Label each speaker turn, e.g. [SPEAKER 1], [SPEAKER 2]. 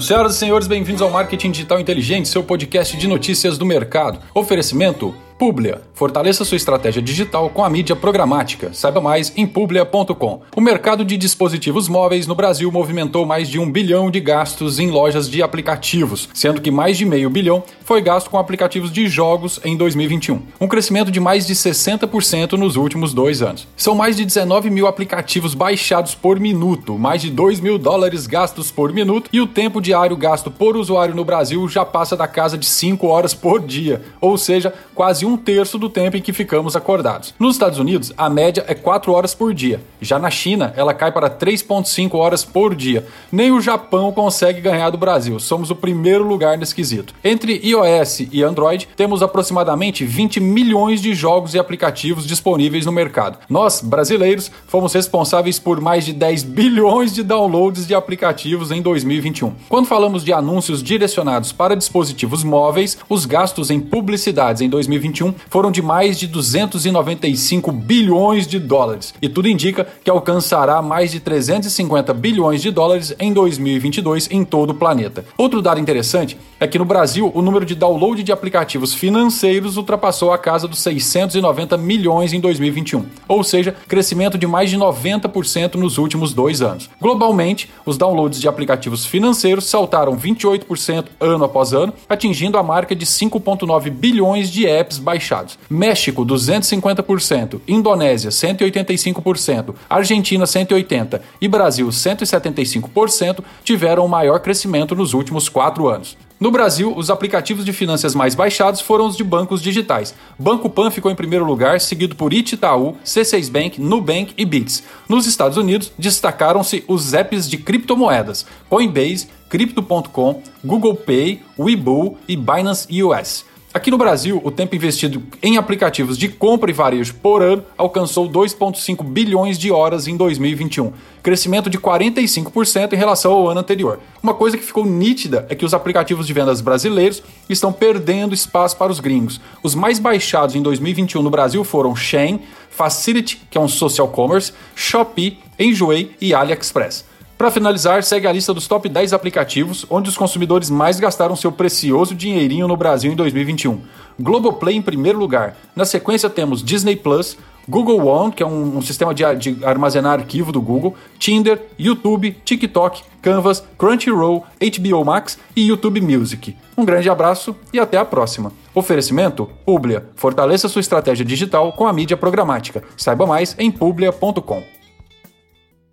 [SPEAKER 1] Senhoras e senhores, bem-vindos ao Marketing Digital Inteligente, seu podcast de notícias do mercado. Oferecimento Publia. Fortaleça sua estratégia digital com a mídia programática. Saiba mais em publia.com. O mercado de dispositivos móveis no Brasil movimentou mais de um bilhão de gastos em lojas de aplicativos, sendo que mais de meio bilhão foi gasto com aplicativos de jogos em 2021. Um crescimento de mais de 60% nos últimos dois anos. São mais de 19 mil aplicativos baixados por minuto, mais de 2 mil dólares gastos por minuto e o tempo diário gasto por usuário no Brasil já passa da casa de 5 horas por dia, ou seja, quase um terço do tempo em que ficamos acordados. Nos Estados Unidos, a média é 4 horas por dia. Já na China, ela cai para 3,5 horas por dia. Nem o Japão consegue ganhar do Brasil. Somos o primeiro lugar nesse quesito. Entre iOS e Android, temos aproximadamente 20 milhões de jogos e aplicativos disponíveis no mercado. Nós, brasileiros, fomos responsáveis por mais de 10 bilhões de downloads de aplicativos em 2021. Quando falamos de anúncios direcionados para dispositivos móveis, os gastos em publicidades em 2021 2021 foram de mais de 295 bilhões de dólares, e tudo indica que alcançará mais de 350 bilhões de dólares em 2022 em todo o planeta. Outro dado interessante é que no Brasil o número de download de aplicativos financeiros ultrapassou a casa dos 690 milhões em 2021, ou seja, crescimento de mais de 90% nos últimos dois anos. Globalmente, os downloads de aplicativos financeiros saltaram 28% ano após ano, atingindo a marca de 5,9 bilhões de apps baixados. México 250%, Indonésia 185%, Argentina 180% e Brasil 175% tiveram o maior crescimento nos últimos quatro anos. No Brasil, os aplicativos de finanças mais baixados foram os de bancos digitais. Banco Pan ficou em primeiro lugar, seguido por Itaú, C6 Bank, Nubank e Bits. Nos Estados Unidos, destacaram-se os apps de criptomoedas, Coinbase, Crypto.com, Google Pay, Webull e Binance US. Aqui no Brasil, o tempo investido em aplicativos de compra e varejo por ano alcançou 2,5 bilhões de horas em 2021, crescimento de 45% em relação ao ano anterior. Uma coisa que ficou nítida é que os aplicativos de vendas brasileiros estão perdendo espaço para os gringos. Os mais baixados em 2021 no Brasil foram Shein, Facility, que é um social commerce, Shopee, Enjoei e AliExpress. Para finalizar, segue a lista dos top 10 aplicativos onde os consumidores mais gastaram seu precioso dinheirinho no Brasil em 2021. Globoplay em primeiro lugar. Na sequência temos Disney Plus, Google One, que é um, um sistema de, de, armazenar arquivo do Google, Tinder, YouTube, TikTok, Canvas, Crunchyroll, HBO Max e YouTube Music. Um grande abraço e até a próxima. Oferecimento Publia. Fortaleça sua estratégia digital com a mídia programática. Saiba mais em publia.com.